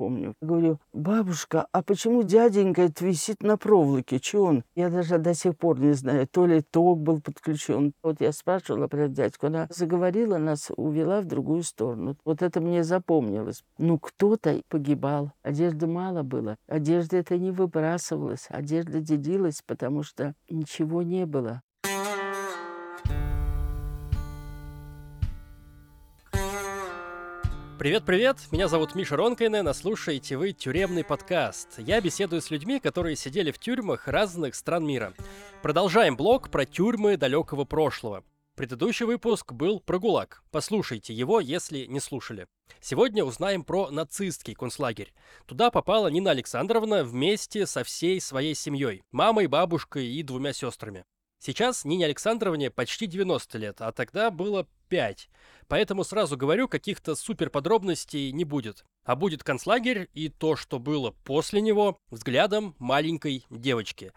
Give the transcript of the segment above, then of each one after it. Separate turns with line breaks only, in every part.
помню. Говорю, бабушка, а почему дяденька это висит на проволоке? Че он? Я даже до сих пор не знаю. То ли ток был подключен. Вот я спрашивала про дядьку. Она заговорила, нас увела в другую сторону. Вот это мне запомнилось. Ну, кто-то погибал. Одежды мало было. Одежда это не выбрасывалась. Одежда делилась, потому что ничего не было.
Привет-привет, меня зовут Миша Ронкайнен, а вы «Тюремный подкаст». Я беседую с людьми, которые сидели в тюрьмах разных стран мира. Продолжаем блог про тюрьмы далекого прошлого. Предыдущий выпуск был про ГУЛАГ. Послушайте его, если не слушали. Сегодня узнаем про нацистский концлагерь. Туда попала Нина Александровна вместе со всей своей семьей, мамой, бабушкой и двумя сестрами. Сейчас Нине Александровне почти 90 лет, а тогда было 5. Поэтому сразу говорю, каких-то супер подробностей не будет. А будет концлагерь и то, что было после него, взглядом маленькой девочки.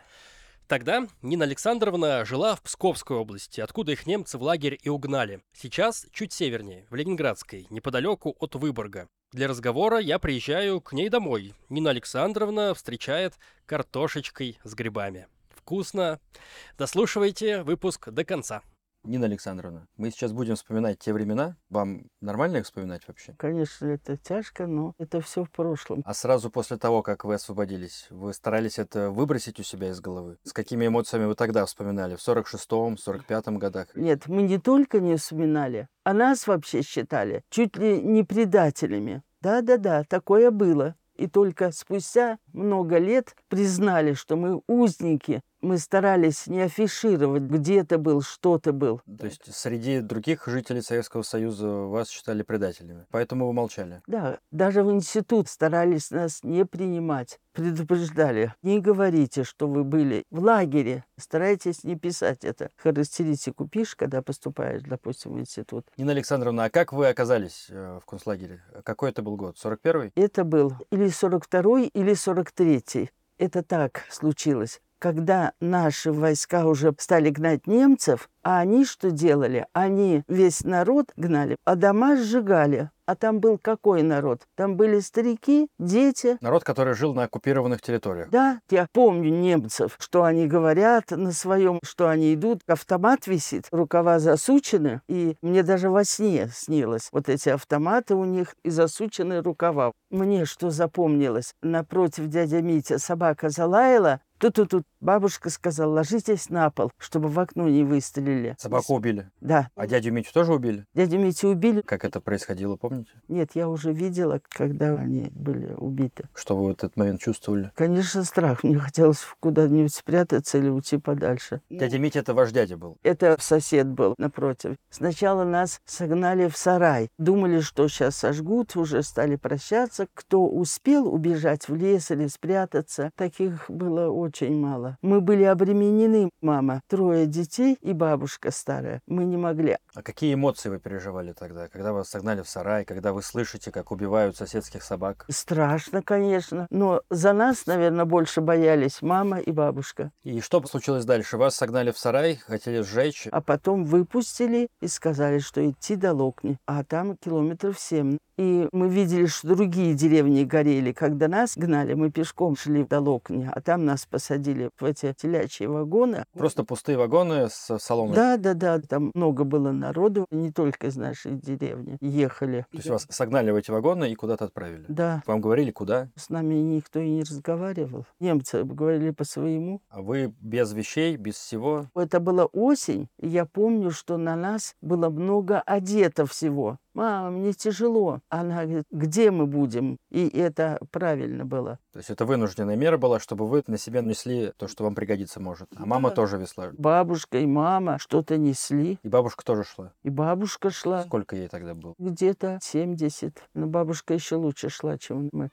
Тогда Нина Александровна жила в Псковской области, откуда их немцы в лагерь и угнали. Сейчас чуть севернее, в Ленинградской, неподалеку от Выборга. Для разговора я приезжаю к ней домой. Нина Александровна встречает картошечкой с грибами вкусно. Дослушивайте выпуск до конца.
Нина Александровна, мы сейчас будем вспоминать те времена. Вам нормально их вспоминать вообще?
Конечно, это тяжко, но это все в прошлом.
А сразу после того, как вы освободились, вы старались это выбросить у себя из головы? С какими эмоциями вы тогда вспоминали? В 46-м, 45-м годах?
Нет, мы не только не вспоминали, а нас вообще считали чуть ли не предателями. Да-да-да, такое было. И только спустя много лет признали, что мы узники мы старались не афишировать, где это был, что то был.
То есть среди других жителей Советского Союза вас считали предателями, поэтому вы молчали?
Да, даже в институт старались нас не принимать. Предупреждали, не говорите, что вы были в лагере, старайтесь не писать это. Характеристику пишешь, когда поступаешь, допустим, в институт.
Нина Александровна, а как вы оказались э, в концлагере? Какой это был год? 41-й?
Это был или 42-й, или 43-й. Это так случилось когда наши войска уже стали гнать немцев, а они что делали? Они весь народ гнали, а дома сжигали. А там был какой народ? Там были старики, дети.
Народ, который жил на оккупированных территориях.
Да, я помню немцев, что они говорят на своем, что они идут, автомат висит, рукава засучены, и мне даже во сне снилось вот эти автоматы у них и засученные рукава. Мне что запомнилось? Напротив дядя Митя собака залаяла, Тут-тут-тут бабушка сказала, ложитесь на пол, чтобы в окно не выстрелили.
Собаку убили?
Да.
А дядю Митю тоже убили?
Дядю Митю убили.
Как это происходило, помните?
Нет, я уже видела, когда они были убиты.
Что вы в этот момент чувствовали?
Конечно, страх. Мне хотелось куда-нибудь спрятаться или уйти подальше.
Дядя Митя это ваш дядя был?
Это сосед был напротив. Сначала нас согнали в сарай. Думали, что сейчас сожгут, уже стали прощаться. Кто успел убежать в лес или спрятаться, таких было очень очень мало. Мы были обременены, мама, трое детей и бабушка старая. Мы не могли.
А какие эмоции вы переживали тогда, когда вас согнали в сарай, когда вы слышите, как убивают соседских собак?
Страшно, конечно. Но за нас, наверное, больше боялись мама и бабушка.
И что случилось дальше? Вас согнали в сарай, хотели сжечь?
А потом выпустили и сказали, что идти до Локни. А там километров семь. И мы видели, что другие деревни горели. Когда нас гнали, мы пешком шли до Локни, а там нас посадили в эти телячьи вагоны.
Просто пустые вагоны с соломой?
Да, да, да. Там много было народу, не только из нашей деревни. Ехали.
То есть вас согнали в эти вагоны и куда-то отправили?
Да.
Вам говорили, куда?
С нами никто и не разговаривал. Немцы говорили по-своему.
А вы без вещей, без всего?
Это была осень, и я помню, что на нас было много одето всего мама, мне тяжело. Она говорит, где мы будем? И это правильно было.
То есть это вынужденная мера была, чтобы вы на себя несли то, что вам пригодиться может. А мама да. тоже весла.
Бабушка и мама что-то несли.
И бабушка тоже шла?
И бабушка шла.
Сколько ей тогда было?
Где-то 70. Но бабушка еще лучше шла, чем мы.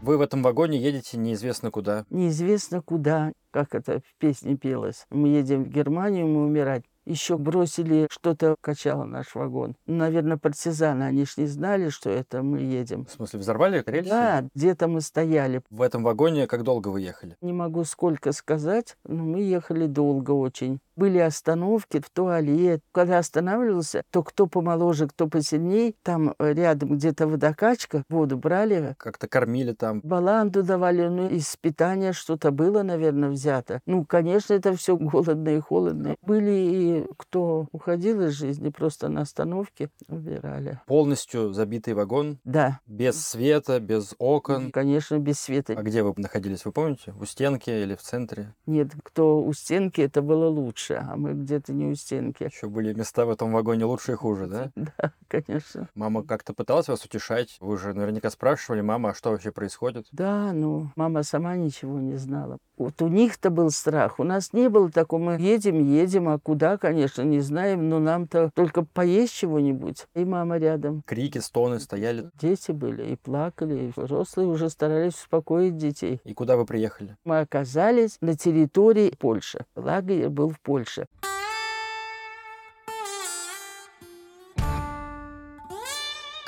Вы в этом вагоне едете неизвестно куда.
Неизвестно куда, как это в песне пелось. Мы едем в Германию, мы умирать еще бросили что-то, качало наш вагон. Наверное, партизаны, они ж не знали, что это мы едем.
В смысле, взорвали рельсы?
Да, где-то мы стояли.
В этом вагоне как долго вы ехали?
Не могу сколько сказать, но мы ехали долго очень. Были остановки в туалет. Когда останавливался, то кто помоложе, кто посильней, там э, рядом где-то водокачка, воду брали,
Как-то кормили там.
баланду давали, ну, из питания что-то было, наверное, взято. Ну, конечно, это все голодно и холодно. Были и кто уходил из жизни, просто на остановке убирали.
Полностью забитый вагон,
Да,
без света, без окон.
конечно, без света.
А где вы находились, вы помните? У стенки или в центре?
Нет, кто у стенки, это было лучше, а мы где-то не у стенки.
Еще были места в этом вагоне лучше и хуже, да?
Да, конечно.
Мама как-то пыталась вас утешать? Вы же наверняка спрашивали, мама, а что вообще происходит?
Да, ну, мама сама ничего не знала. Вот у них-то был страх. У нас не было такого. Мы едем, едем, а куда, конечно, не знаем, но нам-то только поесть чего-нибудь. И мама рядом.
Крики, стоны стояли.
Дети были и плакали, и взрослые уже старались успокоить детей.
И куда вы приехали?
Мы оказались на территории Польши. Лагерь был в Польше.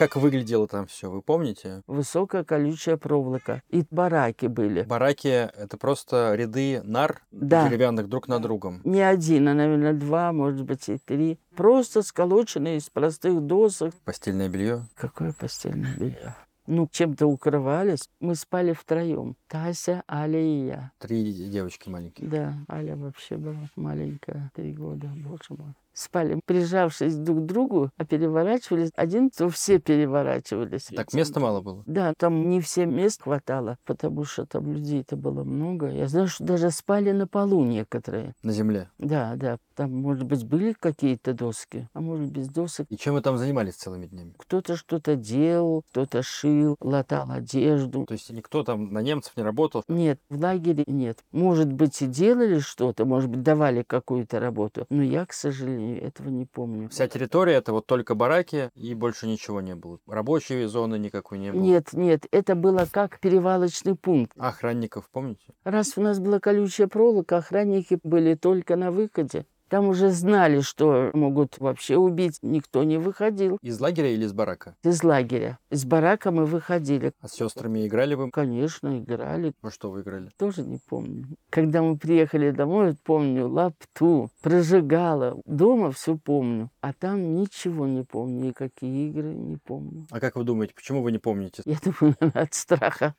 Как выглядело там все, вы помните?
Высокая колючая проволока. И бараки были.
Бараки — это просто ряды нар
Да.
деревянных друг над другом.
Не один, а, наверное, два, может быть, и три. Просто сколоченные из простых досок.
Постельное белье.
Какое постельное белье? Ну, чем-то укрывались. Мы спали втроем. Тася, Аля и я.
Три девочки маленькие.
Да, Аля вообще была маленькая, три года, боже мой. Спали, прижавшись друг к другу, а переворачивались. Один, то все переворачивались.
Так места мало было.
Да, там не все мест хватало, потому что там людей-то было много. Я знаю, что даже спали на полу некоторые.
На земле.
Да, да, там, может быть, были какие-то доски, а может, без досок.
И чем вы там занимались целыми днями?
Кто-то что-то делал, кто-то шил, латал одежду.
То есть никто там на немцев не работал?
Нет, в лагере нет. Может быть, и делали что-то, может быть, давали какую-то работу, но я, к сожалению, этого не помню.
Вся территория — это вот только бараки, и больше ничего не было. Рабочей зоны никакой не было.
Нет, нет, это было как перевалочный пункт.
Охранников, помните?
Раз у нас была колючая проволока, охранники были только на выходе. Там уже знали, что могут вообще убить. Никто не выходил
Из лагеря или из барака?
из лагеря. Из барака мы выходили.
А с сестрами играли вы?
Конечно, играли.
Во что вы играли?
Тоже не помню. Когда мы приехали домой, помню, лапту, прожигала. Дома все помню. А там ничего не помню. Никакие игры не помню.
А как вы думаете, почему вы не помните?
Я думаю, от страха.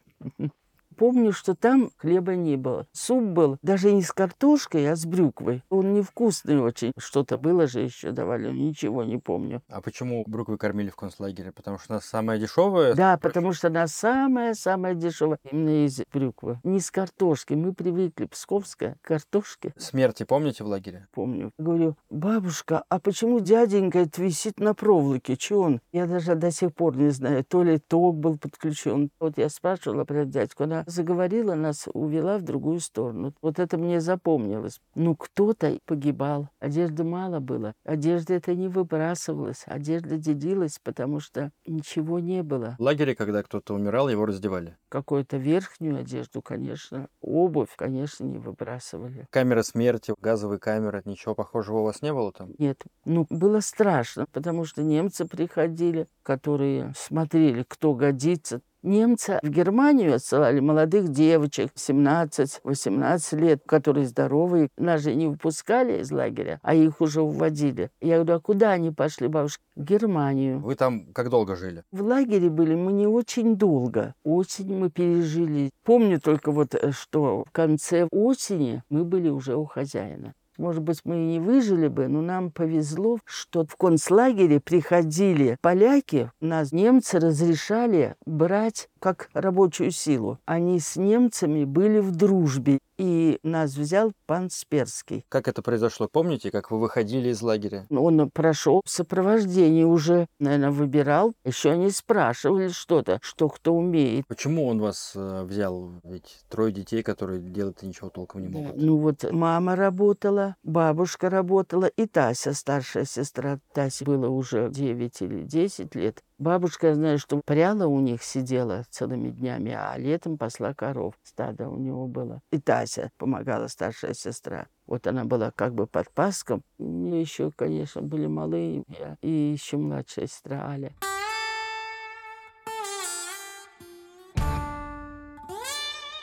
Помню, что там хлеба не было. Суп был даже не с картошкой, а с брюквой. Он невкусный очень. Что-то было же еще давали, ничего не помню.
А почему брюквы кормили в концлагере? Потому что у нас самая дешевая.
Да, потому что она самая-самая дешевая именно из брюквы. Не с картошки. Мы привыкли, псковская, к картошке.
Смерти помните в лагере?
Помню. Говорю, бабушка, а почему дяденька это висит на проволоке? Че он? Я даже до сих пор не знаю. То ли ток был подключен. Вот я спрашивала про дядьку. Она заговорила, нас увела в другую сторону. Вот это мне запомнилось. Ну, кто-то погибал. Одежды мало было. Одежда это не выбрасывалась. Одежда делилась, потому что ничего не было.
В лагере, когда кто-то умирал, его раздевали.
Какую-то верхнюю одежду, конечно. Обувь, конечно, не выбрасывали.
Камера смерти, газовые камеры, ничего похожего у вас не было там?
Нет, ну, было страшно, потому что немцы приходили, которые смотрели, кто годится. Немцы в Германию отсылали молодых девочек 17-18 лет, которые здоровые. Нас же не выпускали из лагеря, а их уже уводили. Я говорю, а куда они пошли, бабушка? В Германию.
Вы там как долго жили?
В лагере были мы не очень долго. Осень мы пережили. Помню только вот, э, что в конце осени мы были уже у хозяина. Может быть, мы и не выжили бы, но нам повезло, что в концлагере приходили поляки, нас немцы разрешали брать как рабочую силу. Они с немцами были в дружбе, и нас взял пан Сперский.
Как это произошло? Помните, как вы выходили из лагеря?
Он прошел сопровождение уже, наверное, выбирал. Еще они спрашивали что-то, что кто умеет.
Почему он вас э, взял? Ведь трое детей, которые делать ничего толком не могут.
Ну вот мама работала, бабушка работала, и Тася, старшая сестра. Тасе было уже 9 или 10 лет. Бабушка, я знаю, что пряла у них сидела целыми днями, а летом пасла коров. Стадо у него было. И Тася помогала, старшая сестра. Вот она была как бы под паском. Мне еще, конечно, были малые, я и еще младшая сестра Аля.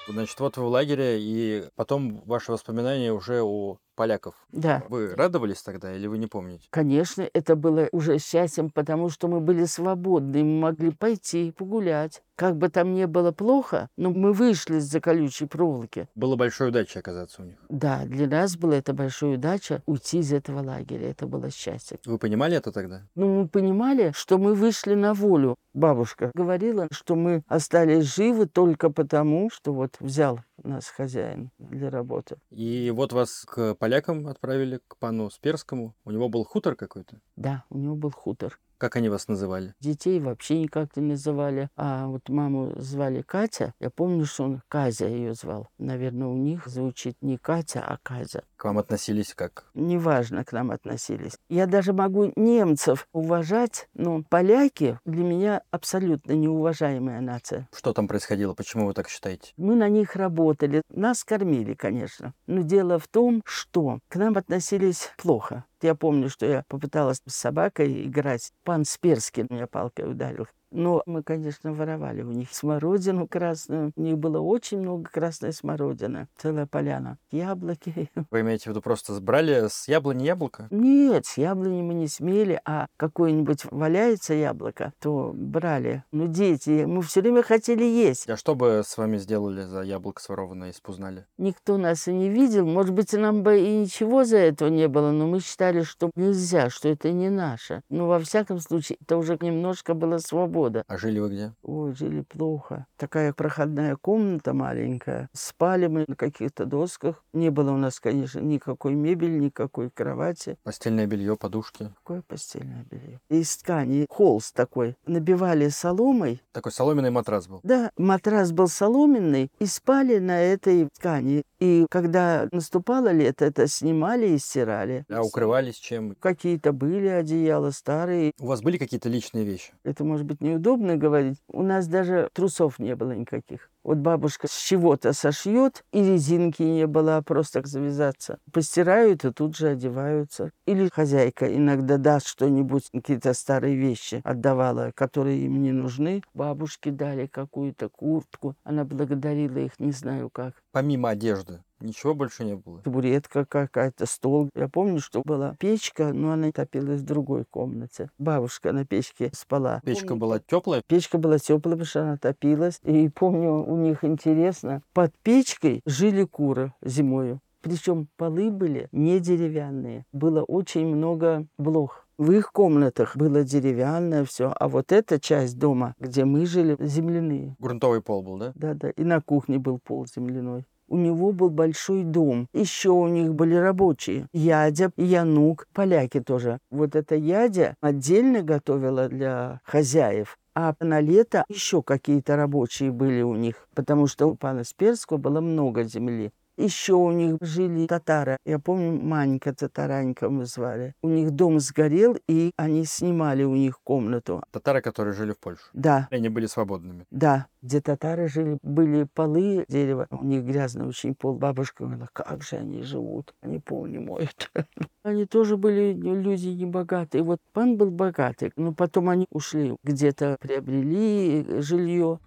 Значит, вот вы в лагере, и потом ваши воспоминания уже о поляков.
Да.
Вы радовались тогда или вы не помните?
Конечно, это было уже счастьем, потому что мы были свободны, мы могли пойти погулять. Как бы там не было плохо, но мы вышли из-за колючей проволоки.
Было большой удачей оказаться у них.
Да, для нас была это большая удача уйти из этого лагеря. Это было счастье.
Вы понимали это тогда?
Но мы понимали, что мы вышли на волю. Бабушка говорила, что мы остались живы только потому, что вот взял нас хозяин для работы.
И вот вас к полякам отправили, к пану Сперскому. У него был хутор какой-то.
Да, у него был хутор.
Как они вас называли?
Детей вообще никак не называли. А вот маму звали Катя. Я помню, что он Казя ее звал. Наверное, у них звучит не Катя, а Казя.
К вам относились как?
Неважно к нам относились. Я даже могу немцев уважать, но поляки для меня абсолютно неуважаемая нация.
Что там происходило? Почему вы так считаете?
Мы на них работали. Нас кормили, конечно. Но дело в том, что к нам относились плохо. Я помню, что я попыталась с собакой играть. Пан Сперский меня палкой ударил. Но мы, конечно, воровали у них смородину красную. У них было очень много красной смородины. Целая поляна. Яблоки.
Вы имеете в виду просто сбрали с яблони яблоко?
Нет, с яблони мы не смели, а какое-нибудь валяется яблоко, то брали. Ну, дети, мы все время хотели есть.
А что бы с вами сделали за яблоко сворованное из Пузнали?
Никто нас и не видел. Может быть, нам бы и ничего за этого не было, но мы считали, что нельзя, что это не наше. Но во всяком случае, это уже немножко было свобода.
А жили вы где?
Ой, жили плохо. Такая проходная комната маленькая. Спали мы на каких-то досках. Не было у нас, конечно, никакой мебели, никакой кровати.
Постельное белье, подушки.
Какое постельное белье? Из ткани холст такой. Набивали соломой.
Такой соломенный матрас был.
Да, матрас был соломенный, и спали на этой ткани. И когда наступало лето, это снимали и стирали.
А укрывались чем?
Какие-то были одеяла старые.
У вас были какие-то личные вещи?
Это, может быть, неудобно говорить. У нас даже трусов не было никаких. Вот бабушка с чего-то сошьет, и резинки не было, а просто завязаться. Постирают и тут же одеваются. Или хозяйка иногда даст что-нибудь, какие-то старые вещи отдавала, которые им не нужны. Бабушке дали какую-то куртку. Она благодарила их, не знаю как.
Помимо одежды, ничего больше не было?
Табуретка какая-то, стол. Я помню, что была печка, но она топилась в другой комнате. Бабушка на печке спала.
Печка
Помню,
была теплая?
Печка была теплая, потому что она топилась. И помню, у них интересно, под печкой жили куры зимою. Причем полы были не деревянные. Было очень много блох. В их комнатах было деревянное все, а вот эта часть дома, где мы жили, земляные.
Грунтовый пол был, да?
Да-да, и на кухне был пол земляной. У него был большой дом. Еще у них были рабочие. Ядя, Янук, поляки тоже. Вот эта Ядя отдельно готовила для хозяев. А на лето еще какие-то рабочие были у них, потому что у пана Сперского было много земли. Еще у них жили татары. Я помню, Манька Татаранька мы звали. У них дом сгорел, и они снимали у них комнату.
Татары, которые жили в Польше.
Да,
Они были свободными.
да, где татары жили, были полы дерева. У них грязный очень пол. Бабушка говорила, как же они живут, они пол не моют. Они тоже были люди небогатые. Вот пан был богатый, но потом они ушли, где-то приобрели жилье.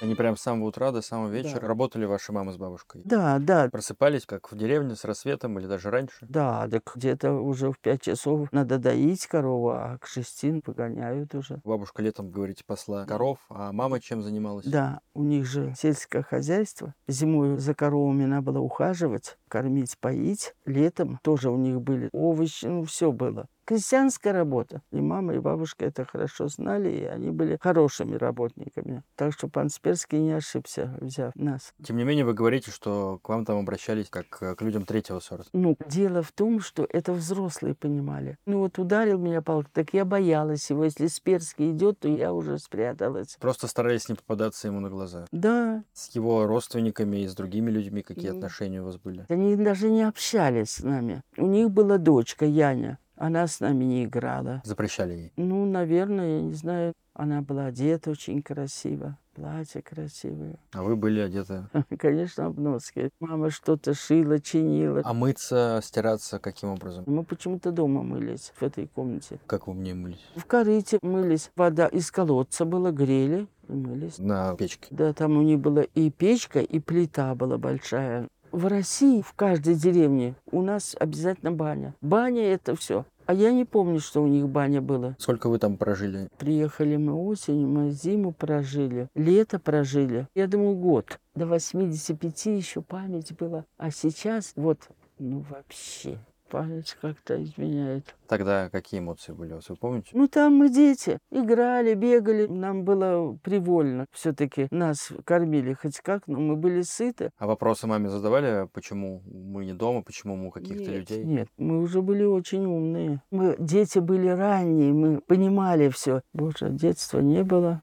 Они прям с самого утра до самого вечера
Да.
работали ваши мама с бабушкой.
Да, да,
Просыпались, как в деревне, с рассветом или даже раньше.
да, так где-то уже в пять часов надо доить корову, а к шести погоняют уже.
Бабушка летом, говорите, посла коров, а мама чем занималась?
Да, у них же сельское хозяйство. Зимой за коровами надо было ухаживать, кормить, поить. Летом тоже у них были овощи, ну все было. Крестьянская работа. И мама, и бабушка это хорошо знали, и они были хорошими работниками. Так что пан Сперский не ошибся, взяв нас.
Тем не менее, вы говорите, что к вам там обращались как э, к людям третьего сорта.
Ну, дело в том, что это взрослые понимали. Ну вот ударил меня палкой, так я боялась его. Если Сперский идет, то я уже спряталась.
Просто старались не попадаться ему на глаза.
Да,
С его родственниками и с другими людьми какие
Мгм.
отношения у вас были?
Они даже не общались с нами. У них была дочка Яня. Она с нами не играла.
Запрещали ей.
Ну, наверное, я не знаю. Она была одета очень красиво. платья красивые.
А вы были одеты?
Конечно, обноски. Мама что-то шила, чинила.
А мыться, стираться каким образом?
Мы почему-то дома мылись в этой комнате.
Как вы мне мылись?
В корыте мылись. Вода из колодца была, грели и мылись.
На печке.
Да, там у них была и печка, и плита была большая. В России, в каждой деревне у нас обязательно баня. Баня – это все. А я не помню, что у них баня была.
Сколько вы там прожили?
Приехали мы осенью, мы зиму прожили, лето прожили. Я думаю, год. До 85 еще память была. А сейчас вот, ну вообще, память как-то изменяет.
Тогда какие эмоции были у вас, вы помните?
Ну, там мы дети, играли, бегали. Нам было привольно. Все-таки нас кормили хоть как, но мы были сыты.
А вопросы маме задавали, почему мы не дома, почему мы у каких-то людей?
Нет, мы уже были очень умные. Мы дети были ранние, мы понимали все. Боже, детства не было.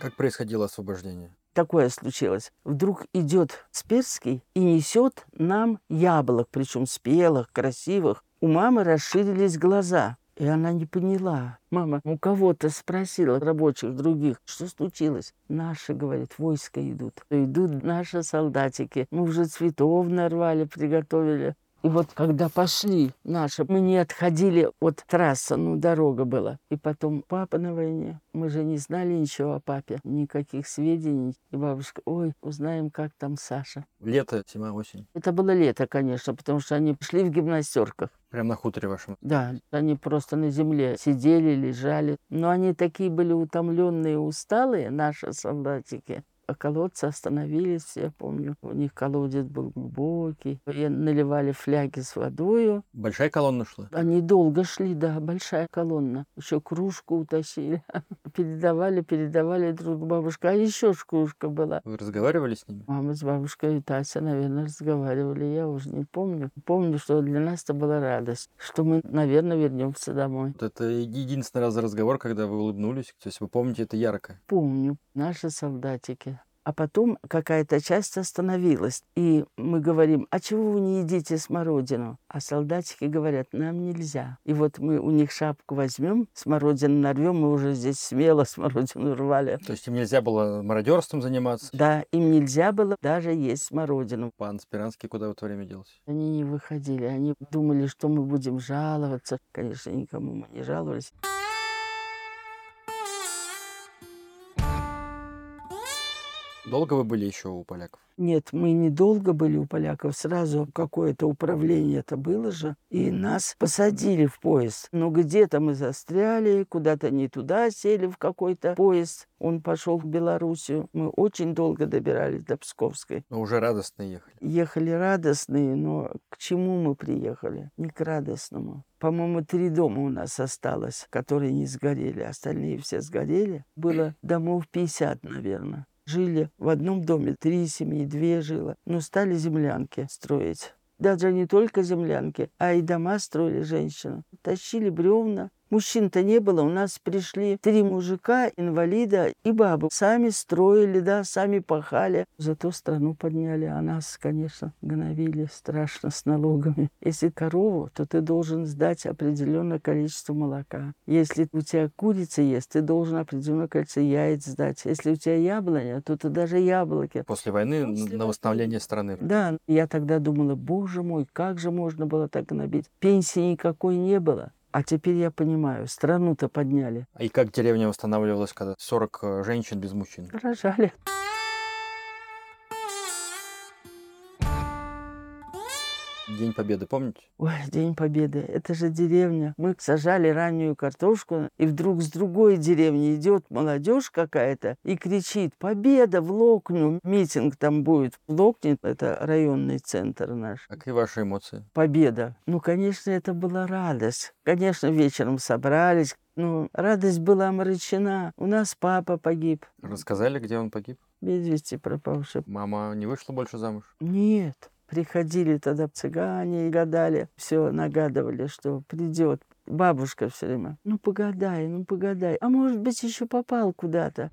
Как происходило освобождение?
Такое случилось. Вдруг идет Сперский и несет нам яблок, причем спелых, красивых. У мамы расширились глаза. И она не поняла. Мама у кого-то спросила, рабочих других, что случилось. Наши, говорит, войска идут. Идут наши солдатики. Мы уже цветов нарвали, приготовили. И вот когда пошли наши, мы не отходили от трассы, ну, дорога была. И потом папа на войне. Мы же не знали ничего о папе, никаких сведений. И бабушка, ой, узнаем, как там Саша.
Лето, зима, осень.
Это было лето, конечно, потому что они шли в гимнастерках.
Прям на хуторе вашем.
Да, они просто на земле сидели, лежали. Но они такие были утомленные, усталые, наши солдатики. Колодцы остановились, я помню. У них колодец был глубокий. И наливали фляги с водою.
Большая колонна шла?
Они долго шли, да, большая колонна. Еще кружку утащили. Передавали, передавали друг бабушка. А еще ж кружка была.
Вы разговаривали с ними?
Мама с бабушкой и Тася, наверное, разговаривали. Я уже не помню. Помню, что для нас это была радость, что мы, наверное, вернемся домой.
Вот это единственный раз разговор, когда вы улыбнулись. То есть вы помните это ярко.
Помню наши солдатики. А потом какая-то часть остановилась. И мы говорим, а чего вы не едите смородину? А солдатики говорят, нам нельзя. И вот мы у них шапку возьмем, смородину нарвем, мы уже здесь смело смородину рвали.
То есть им нельзя было мародерством заниматься?
Да, им нельзя было даже есть смородину.
Пан Спиранский куда в это время делся?
Они не выходили, они думали, что мы будем жаловаться. Конечно, никому мы не жаловались.
Долго вы были еще у поляков?
Нет, мы недолго были у поляков. Сразу какое-то управление это было же. И нас посадили в поезд. Но где-то мы застряли, куда-то не туда сели в какой-то поезд. Он пошел в Белоруссию. Мы очень долго добирались до Псковской.
Но уже радостно ехали.
Ехали радостные, но к чему мы приехали? Не к радостному. По-моему, три дома у нас осталось, которые не сгорели. Остальные все сгорели. Было домов 50, наверное жили в одном доме, три семьи, две жило, но стали землянки строить. Даже не только землянки, а и дома строили женщины. Тащили бревна, Мужчин-то не было, у нас пришли три мужика, инвалида и бабу. Сами строили, да, сами пахали. Зато страну подняли, а нас, конечно, гнобили страшно с налогами. Если корову, то ты должен сдать определенное количество молока. Если у тебя курица есть, ты должен определенное количество яиц сдать. Если у тебя яблоня, то ты даже яблоки.
После войны
После
на восстановление страны.
Да, я тогда думала, боже мой, как же можно было так гнобить? Пенсии никакой не было. А теперь я понимаю, страну-то подняли.
А и как деревня восстанавливалась, когда 40 э, женщин без мужчин?
Рожали.
День Победы, помните?
Ой, День Победы, это же деревня. Мы сажали раннюю картошку, и вдруг с другой деревни идет молодежь какая-то и кричит «Победа в Локню!» Митинг там будет. В Локне это районный центр наш.
Какие ваши эмоции?
Победа. Ну, конечно, это была радость. Конечно, вечером собрались. Ну, радость была омрачена. У нас папа погиб.
Рассказали, где он погиб?
Без вести пропавший.
Мама не вышла больше замуж?
Нет. Приходили тогда цыгане и гадали, все нагадывали, что придет. Бабушка все время, ну погадай, ну погадай. А может быть, еще попал куда-то.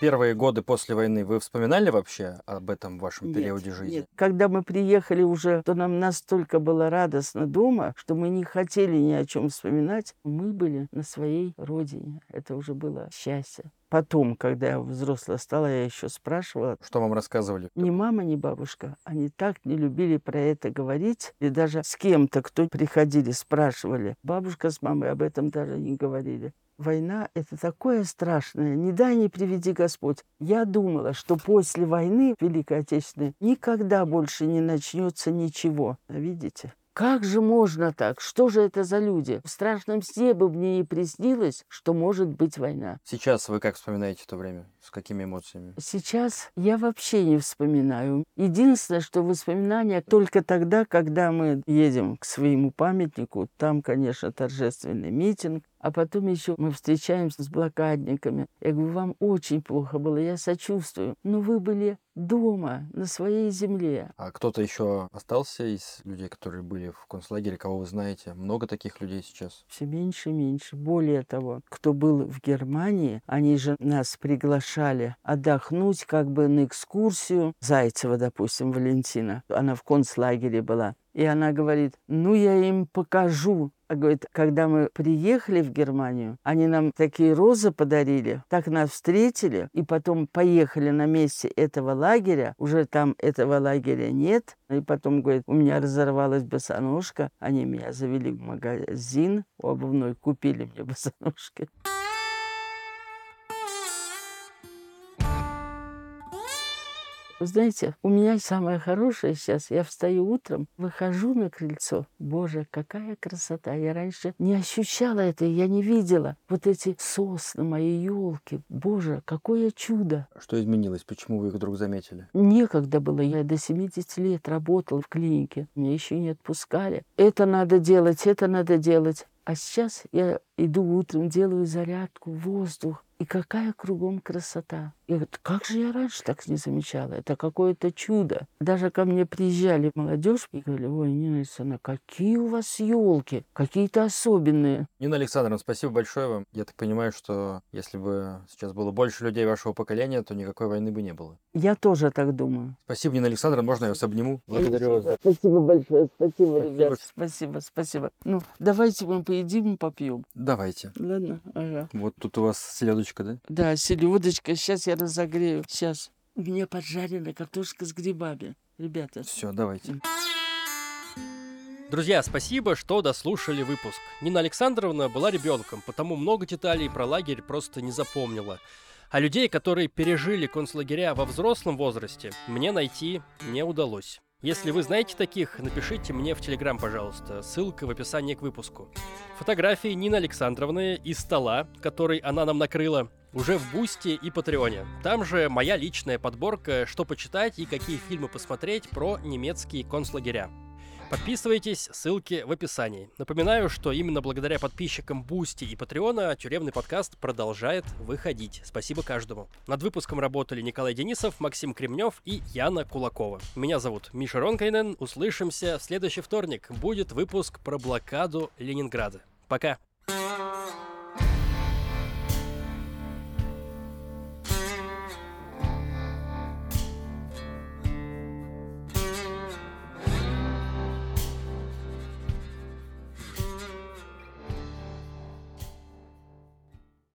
Первые годы после войны вы вспоминали вообще об этом вашем
Нет,
периоде жизни?
Нет. Когда мы приехали уже, то нам настолько было радостно дома, что мы не хотели ни о чем вспоминать. Мы были на своей родине. Это уже было счастье. Потом, когда я взрослая стала, я еще спрашивала.
Что вам рассказывали?
Ни мама, ни бабушка, они так не любили про это говорить. И даже с кем-то, кто приходили, спрашивали. Бабушка с мамой об этом даже не говорили. Война — это такое страшное, не дай не приведи Господь. Я думала, что после войны Великой Отечественной никогда больше не начнется ничего. А видите? Как же можно так? Что же это за люди? В страшном сне бы мне не приснилось, что может быть война.
Сейчас вы как вспоминаете то время? С какими эмоциями?
Сейчас я вообще не вспоминаю. Единственное, что воспоминания только тогда, когда мы едем к своему памятнику. Там, конечно, торжественный митинг. А потом еще мы встречаемся с блокадниками. Я говорю, вам очень плохо было, я сочувствую. Но вы были дома, на своей земле.
А кто-то еще остался из людей, которые были в концлагере, кого вы знаете? Много таких людей сейчас?
Все меньше и меньше. Более того, кто был в Германии, они же нас приглашали отдохнуть как бы на экскурсию. Зайцева, допустим, Валентина. Она в концлагере была. И она говорит, ну я им покажу. А говорит, когда мы приехали в Германию, они нам такие розы подарили, так нас встретили, и потом поехали на месте этого лагеря, уже там этого лагеря нет, и потом, говорит, у меня разорвалась босоножка, они меня завели в магазин обувной, купили мне босоножки. Вы знаете, у меня самое хорошее сейчас. Я встаю утром, выхожу на крыльцо. Боже, какая красота. Я раньше не ощущала это, я не видела. Вот эти сосны, мои елки. Боже, какое чудо.
Что изменилось? Почему вы их вдруг заметили?
Некогда было. Я до 70 лет работала в клинике. Меня еще не отпускали. Это надо делать, это надо делать. А сейчас я иду утром, делаю зарядку, воздух. И какая кругом красота. И вот как же я раньше так не замечала? Это какое-то чудо. Даже ко мне приезжали молодежь и говорили, ой, Нина Александровна, какие у вас елки, какие-то особенные.
Нина Александровна, спасибо большое вам. Я так понимаю, что если бы сейчас было больше людей вашего поколения, то никакой войны бы не было.
Я тоже так думаю.
Спасибо, Нина Александровна. Можно я вас обниму? Благодарю вас.
Спасибо большое, спасибо,
Спасибо.
ребят. Спасибо, спасибо. Ну, давайте мы поедим и попьем.
Давайте.
Ладно? Ага.
Вот тут у вас селедочка, да?
Да, селедочка. Сейчас я разогрею. Сейчас. У меня поджарена картошка с грибами. Ребята.
Все, давайте.
Друзья, спасибо, что дослушали выпуск. Нина Александровна была ребенком, потому много деталей про лагерь просто не запомнила. А людей, которые пережили концлагеря во взрослом возрасте, мне найти не удалось. Если вы знаете таких, напишите мне в Телеграм, пожалуйста. Ссылка в описании к выпуску. Фотографии Нины Александровны и стола, который она нам накрыла, уже в Boosty и Patreon е. Там же моя личная подборка, что почитать и какие фильмы посмотреть про немецкие концлагеря. Подписывайтесь, ссылки в описании. Напоминаю, что именно благодаря подписчикам Boosty и Patreon а тюремный подкаст продолжает выходить. Спасибо каждому. Над выпуском работали Николай Денисов, Максим Кремнев и Яна Кулакова. Меня зовут Миша Ронкайнен. Услышимся в следующий вторник. Будет выпуск про блокаду Ленинграда. Пока.